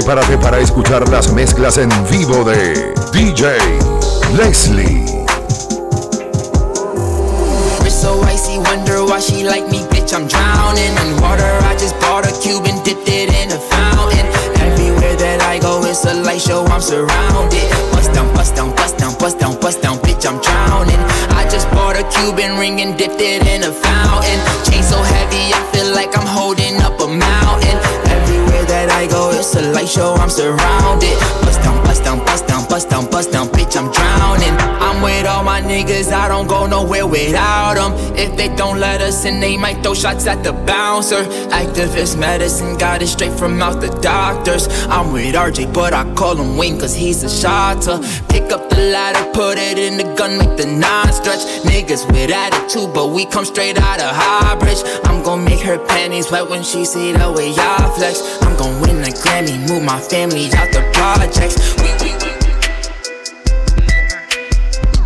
prepárate para escuchar las mezclas en vivo de DJ Leslie. so icy, wonder why she like me, bitch. I'm drowning in water. I just bought a cube and dipped it in a fountain. Everywhere that I go, it's a light show. I'm surrounded. Bust down, bust down, bust down, bust down, bust down, bitch. I'm drowning. I just bought a Cuban ring and dipped it in a fountain. Show. I'm surrounded. Bust down, bust down, bust down, bust down, bust down, bitch. I'm drowning. I'm with all my niggas. I don't go nowhere without them. If they don't let us in, they might throw shots at the bouncer. Actavis medicine, got it straight from out the doctors. I'm with RJ, but I call him Wayne, cause he's a shotter. Pick up the ladder, put it in the gun, make the non stretch. Niggas with attitude, but we come straight out of gon' make her panties wet when she see the way y'all flex. I'm gon' win the Grammy, move my family out the projects. We, we, we.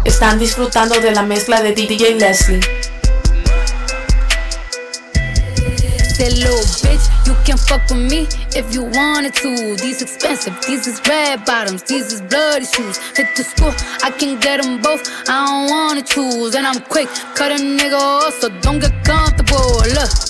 Están disfrutando de la mezcla de DJ Lesly. That little bitch, you can fuck with me if you wanted to. These expensive, these is red bottoms, these is bloody shoes. Hit the school, I can get them both. I don't wanna choose, and I'm quick, cut a nigga off, so don't get comfortable. Look,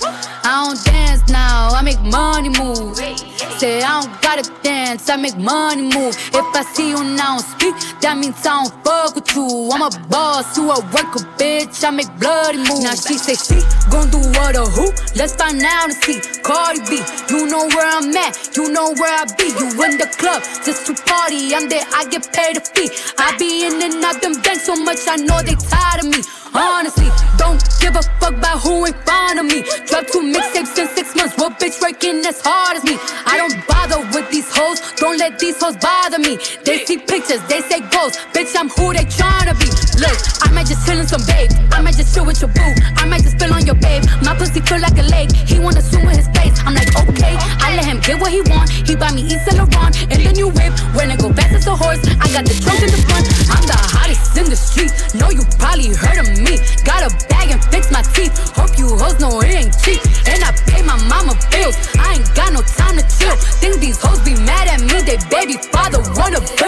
I don't gotta dance, I make money move. If I see you now speak, that means I don't fuck with you. I'm a boss, you a worker, bitch. I make bloody moves. Now she say she gon' do what or who? Let's find out and see. Cardi B, you know where I'm at, you know where I be. You in the club just to party, I'm there, I get paid a fee. I be in and out them banks so much, I know they tired of me. Honestly, don't give a fuck about who in front of me. Drop two mixtapes in six months. What bitch working as hard as me? These hoes bother me. They see pictures, they say ghosts. Bitch, I'm who they tryna be. Look, I might just chill in some babe. I might just chill with your boo. I might just spill on your babe. My pussy feel like a lake. He wanna swim with his face. I'm like, okay. I let him get what he want. He buy me Yves Saint Laurent and the new whip. When I go fast as a horse, I got the trunk in the front. I'm the hottest in the street. Know you probably heard of me. Got a bag and fix my teeth. Hope you hoes know it ain't cheap. And I pay my mama bills. I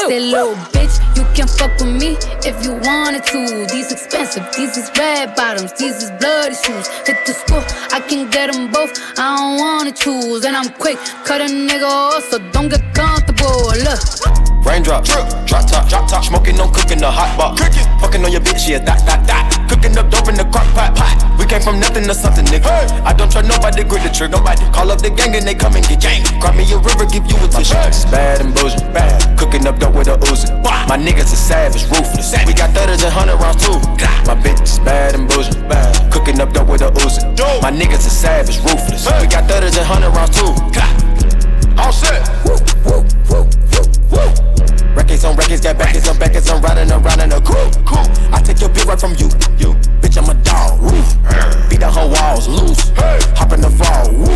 Said, little bitch, can fuck with me if you wanted to. These expensive, these is red bottoms, these is bloody shoes. Hit the school, I can get them both. I don't wanna choose. And I'm quick, cut a nigga off, so don't get comfortable. Look. Raindrop, drip, drop top, drop top, smoking on cooking the hot pot, cooking, fucking on your bitch, yeah, that, that, that, cooking up dope in the crock pot, pot. We came from nothing to something, nigga. Hey. I don't trust nobody, grip the trigger, nobody. Call up the gang and they come and get gang. Grab me a river, give you a tissue. Bad and bullshit, bad. Cooking up dope with a Uzi. My niggas are savage, ruthless. We got thudders and hundred rounds too. My bitch is bad and bad. Cooking up dope with a Uzi. My niggas are savage, ruthless. We got thudders and hundred rounds too. All set. Woo, woo, woo, woo, woo. Records on records, got backers on backers, I'm riding around in a cool. I take your bitch right from you, you. Bitch, I'm a dog, roof. Beat the whole walls loose. Hey. Hop in the fall, woo.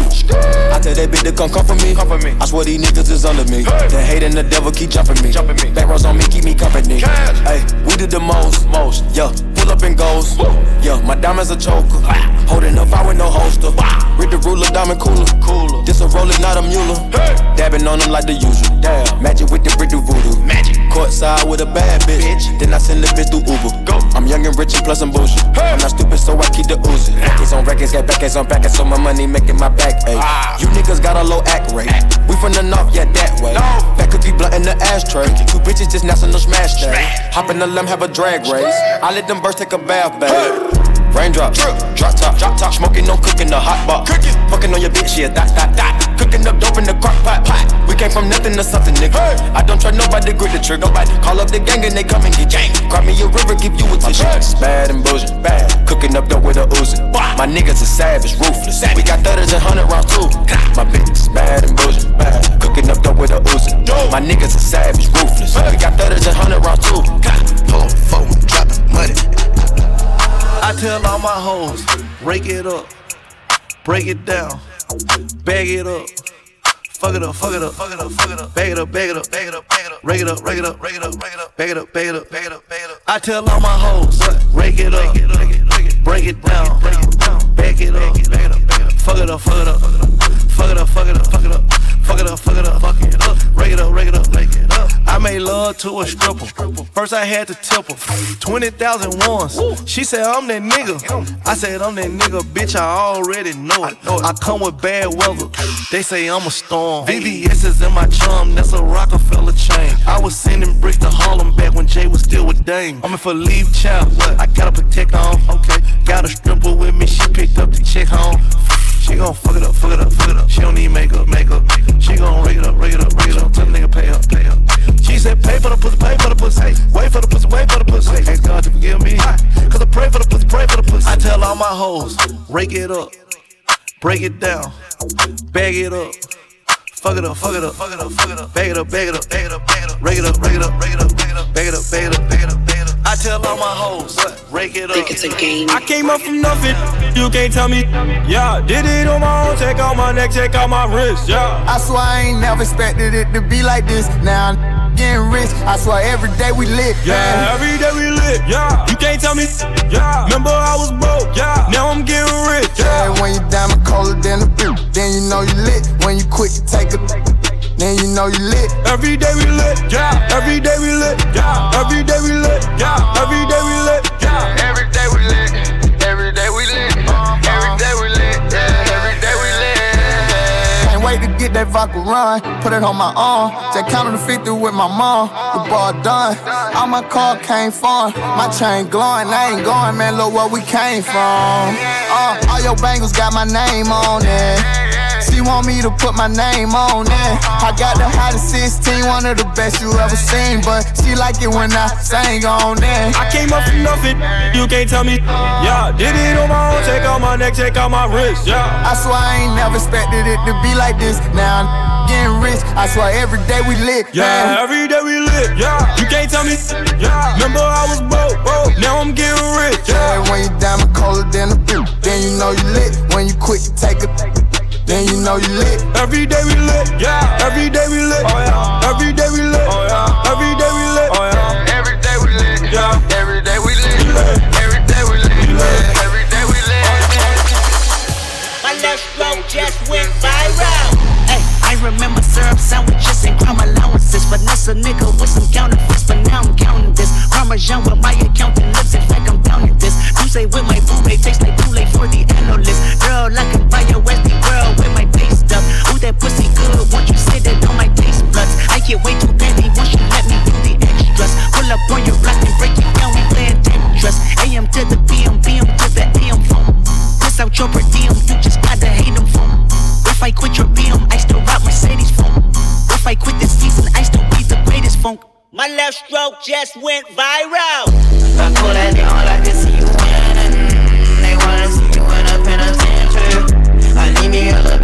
I tell that bitch to come come for me. Come for me. I swear these niggas is under me. Hey. The hate and the devil keep jumping me. Jumping me. Back rows on me, keep me company. Hey, we did the most, most. Yeah, pull up and goes. Yeah, my diamonds a choker. Holding up, I with no holster. Read the ruler, diamond cooler. Cooler. This a roller, not a mule. Hey. Dabbing on them like the usual. Damn. Magic with the brick do voodoo. Magic. Courtside with a bad bitch. bitch. Then I send the bitch through Uber. Go. I'm young and rich and plus I'm bullshit. Hey. I'm not stupid, so I keep the oozing. Records on records, got backers on backers, so my money making my back ache. Ah. You niggas got a low act rate. Act. We from the north, yeah, that way. No. Fat cookie blunt in the ashtray. Two bitches just national smash day. Hop in the limb, have a drag race. I let them birds take a bath, babe. Hey. Raindrop, drip, drop top, drop top, smoking, no cooking, the hot pot, cooking, fucking on your bitch, yeah, that, that, that, cooking up dope in the crock pot, pot. We came from nothing to something, nigga. Hey. I don't trust nobody, grip the trigger, nobody. Call up the gang and they come and get gang. Grab me a river, give you a tissue. Bad and bullshit, bad. Cooking up dope with a Uzi. My niggas are savage, ruthless. We got thudders and hundred rounds too. My bitch is bad and bullshit, my hoes, rake it up, break it down, bag it up. Fuck it up, fuck it up, fuck it up, fuck it up, bag it up, bag it up, bag it up, bag it up, rake it up, rake it up, rake it up, rake it up, bag it up, bag it up, bag it up, bag it up. I tell all my hoes, rake it up, break it down, bag it up, fuck it up, fuck it up, fuck it up, fuck it up, fuck it up, fuck it up, fuck it up, fuck it up, her to a stripper. First I had to tip her 20,000 once. She said, I'm that nigga. I said, I'm that nigga, bitch, I already know it. I come with bad weather. They say I'm a storm. VVS is in my chum, that's a Rockefeller chain. I was sending bricks to Harlem back when Jay was still with Dame. I'm in for leave child. I gotta protect on. Okay. Got a stripper with me, she picked up the check home. She gon' fuck it up, fuck it up, fuck it up. She don't need makeup, makeup. She gon' rig it up, rig it up, my hoes, rake it up, break it down, bag it up. Fuck it up, fuck it up, fuck it up, fuck it up. Bag it up, bag it up, bag it up, bag it up. Rake it up, rake it up, rake it up, bag it up, bag it up, bag it up, bag it up, bag it up. I tell all my hoes, rake it up. Think it's a game. I came up from nothing, you can't tell me. Yeah, did it on my own, check out my neck, check out my wrist, yeah. I swear I ain't never expected it to be like this. Now I'm getting rich. I swear every day we lit. Yeah, every day we lit, yeah. You can't tell me, yeah. Remember I was broke, yeah. Now I'm getting rich, yeah. Yeah, when you diamond colder than a boot, then you know you lit. When you quit, you take a, then you know you lit. Every day we lit, yeah. Every day we lit, yeah. Every day we lit, yeah. Every day we lit, yeah. Every day we lit. Every day we lit. Every day we lit. To get that vodka run. Put it on my arm. Just counted the 50 with my mom. The ball done. All my car came from. My chain glowing. I ain't going, man. Look where we came from. Uh, all your bangles got my name on it. She want me to put my name on it. I got the hottest 16, one of the best you ever seen. But she like it when I sing on it. I came up from nothing, you can't tell me. Yeah, did it on my own, check out my neck, check out my wrist, yeah. I swear I ain't never expected it to be like this. Now I'm getting rich. I swear every day we lit. Yeah, man. every day we lit, yeah. You can't tell me, yeah. Remember I was broke, broke. Now I'm getting rich, yeah. Yeah, when you diamond colder than a boot, then you know you lit. When you quit, you take a, then you know you lit. Every day we lit, yeah. Every day we lit, oh yeah. Every day we lit, oh yeah. Every day we lit, oh yeah. Every day we lit. Yeah. Every day we lit. Every day we lit. Every day we lit. Oh, my left stroke just went viral. Hey, I remember syrup sandwiches and crime allowances. Vanessa nigga with some counterfeits, but now I'm counting this. Parmesan with my accountant lips, in fact I'm down in this. You say with my food, they taste like Kool-Aid for the analyst. Girl, I can buy your Westie that pussy good, won't you sit it on my taste buds? I get way too petty once you let me do the extras. Pull up on your block and break it down, we playing Tetris. AM to the PM, PM to the AM phone. Piss out your per diem, you just gotta hate them phone. If I quit your BM, I still rock Mercedes phone. If I quit this season, I still be the greatest funk. My left stroke just went viral. I call that they all like to see you winning. They wanna see you in a penitentiary. I need me a little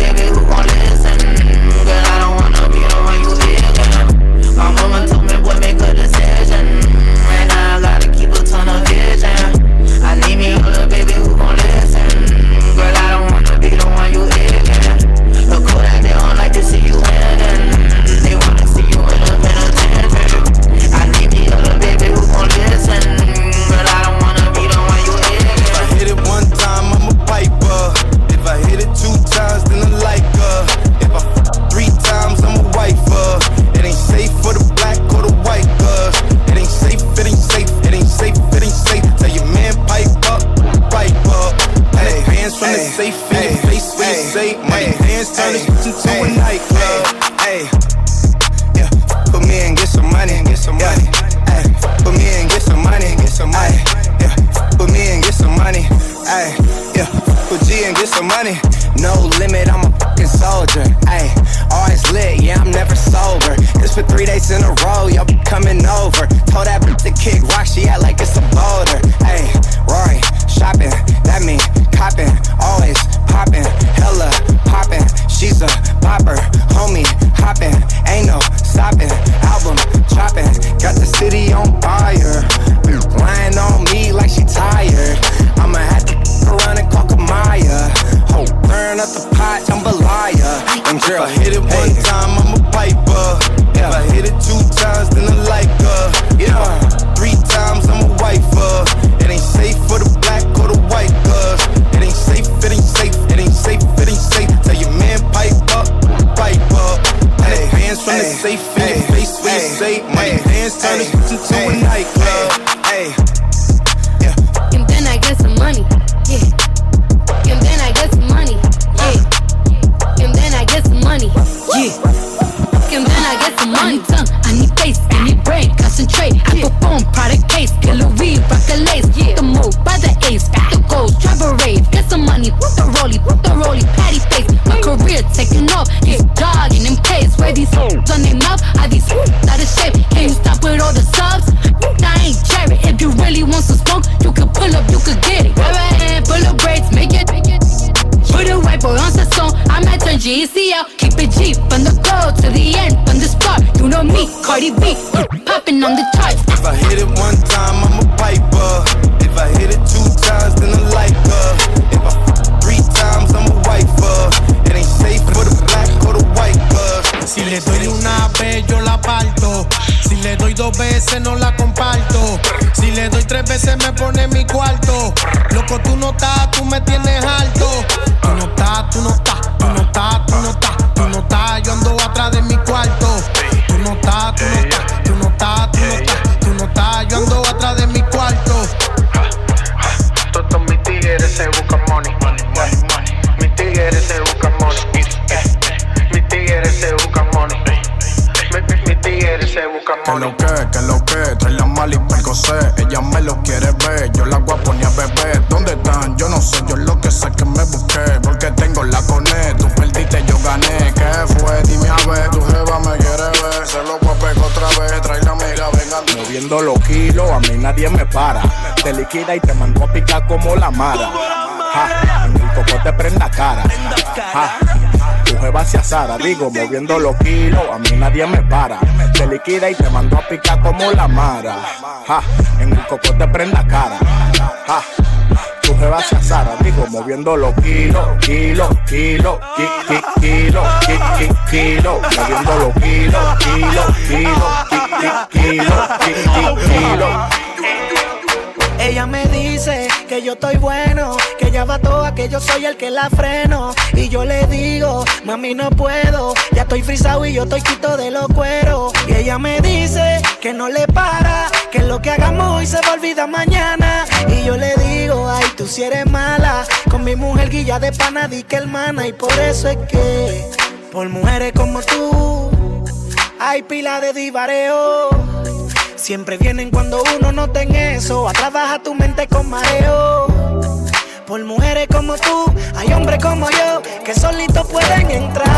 money. No limit, I'm a fucking soldier. Ay, always lit, yeah, I'm never sober. This for three days in a row, y'all be coming over. Told that bitch to kick rock, she act like it's a boulder. Ay, Rory, shopping, that mean copping, always popping, hella popping. She's a popper, homie, hopping, ain't no stopping. Album chopping, got the city on fire. Hey. want some smoke, you can pull up, you can get it. Rubber hand full of braids, make it. Put a white boy on the song, I might turn GEC out. Keep it G from the go to the end, from the start. You know me, Cardi B, popping on the charts. If I hit it one time, I'm a piper. If I hit it two times, then I like her. If I f- three times, I'm a wifer. It ain't safe for the black or the white, girl. Si le doy una vez, yo la parto. Si le doy dos veces, no la me pone mi cuarto. Loco, tú no estás, tú me tienes alto. Tú no estás, tú no estás, tú no estás, tú no estás, tú no estás. Yo ando atrás de mi cuarto. Tú no estás, tú no estás, tú no estás, tú no estás, tú no estás. Yo ando atrás de mi cuarto. Todos mis tigres se buscan money. Mis tigres se buscan Que lo que, que lo que, trae la mal y percocé. Ella me lo quiere ver, yo la voy a poner a beber. ¿Dónde están? Yo no sé, yo lo que sé que me busqué. Porque tengo la coné, tú perdiste, yo gané. ¿Qué fue? Dime a ver, tu jeva me quiere ver. Se lo voy otra vez, trae la amiga, vengan. Moviendo los kilos, a mí nadie me para. Te liquida y te mando a picar como la mara. En el coco te prenda cara. Asara, digo, moviendo los kilos, a mí nadie me para. Te liquida y te mando a picar como la mara. Ja, en el coco te prenda cara. Ja, tu jeva se asara, digo, moviendo los kilos, kilos, kilos, ki, ki, kilo, ki, ki, kilo, moviendo los kilos, kilos, kilos, ki, ki, kilo, ki, ki, kilo. Ella me dice que yo estoy bueno, que ella va toda, que yo soy el que la freno. Y yo le digo, mami, no puedo, ya estoy frisado y yo estoy quito de los cueros. Y ella me dice que no le para, que lo que hagamos hoy se va a olvidar mañana. Y yo le digo, ay, tú si eres mala, con mi mujer guilla de pana, di que hermana. Y por eso es que, por mujeres como tú, hay pila de divareo. Siempre vienen cuando uno no ten eso. A trabajar tu mente con mareo. Por mujeres como tú, hay hombres como yo que solitos pueden entrar.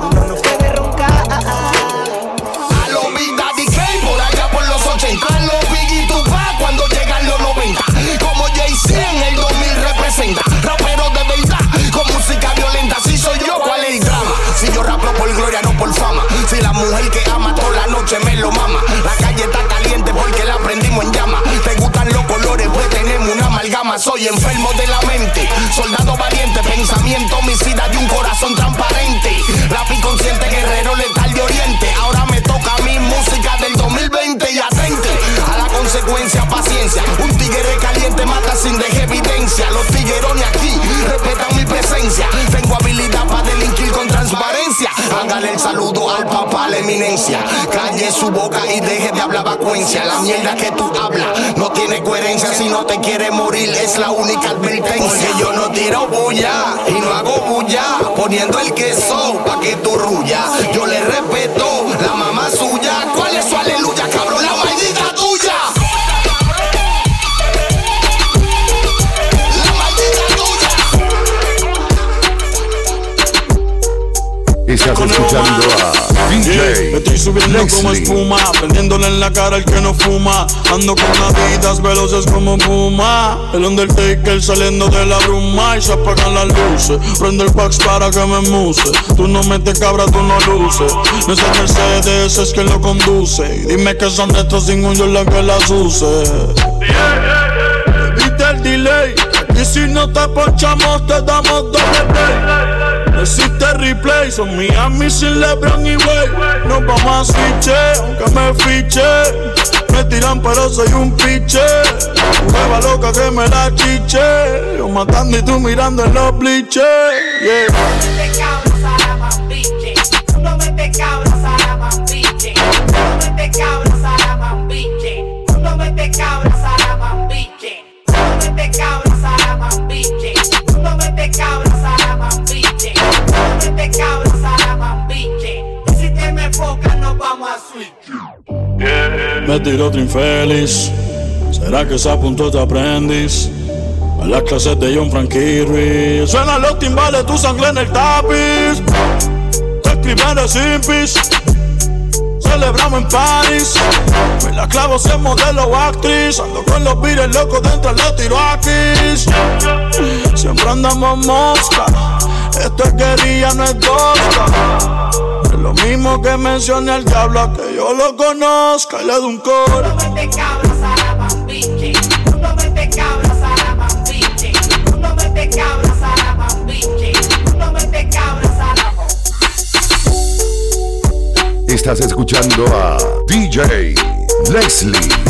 Uno no puede roncar. Soy enfermo de la mente, soldado valiente, pensamiento homicida de un corazón transparente. Rap consciente, guerrero letal de oriente. Ahora me toca mí música del 2020 y atente a la consecuencia, paciencia. Un tigre caliente mata sin dejar evidencia. Los tiguerones aquí respetan mi presencia. Tengo habilidad para delinquir con transparencia. Hágale el saludo al papá, la eminencia. Calle su boca y deje de hablar vacuencia. La mierda que tú hablas no te quiere morir, es la única advertencia. Porque yo no tiro bulla y no hago bulla. Poniendo el queso pa' que tú rulla. Estás escuchando a DJ Estoy subiendo como espuma, prendiéndole en la cara al que no fuma. Ando con naditas veloces como puma. El Undertaker saliendo de la bruma y se apagan las luces. Prende el pax para que me muse. Tú no metes cabra, tú no luces. No es el Mercedes, es quien lo conduce. Y dime que son estos sin un yo la que las use. Evita el delay. Y si no te ponchamos, te damos doble play. Existe replay, son Miami sin Lebron y Way. Nos vamos a switch, aunque me fiche. Me tiran pero soy un piche. Nueva loca que me la chiche. Yo matando y tú mirando en los bliches yeah. No me te cabras a la No me te cabras a la bambiche. No me te cabras a la bambiche. No me te cabras a la bambiche. No me te cabras tiró otro infeliz. ¿Será que se apuntó este aprendiz? A las clases de John Frankie Suenan los timbales, tu sangre en el tapiz. Te escriben de simpis. Celebramos en París. Me la clavo ser modelo o actriz. Ando con los vires locos dentro, le tiro aquí. Siempre andamos mosca. Esto es guerrilla, no es tosca. Lo mismo que menciona el diablo, a que yo lo conozca y le doy un coro. Estás escuchando a DJ Leslie.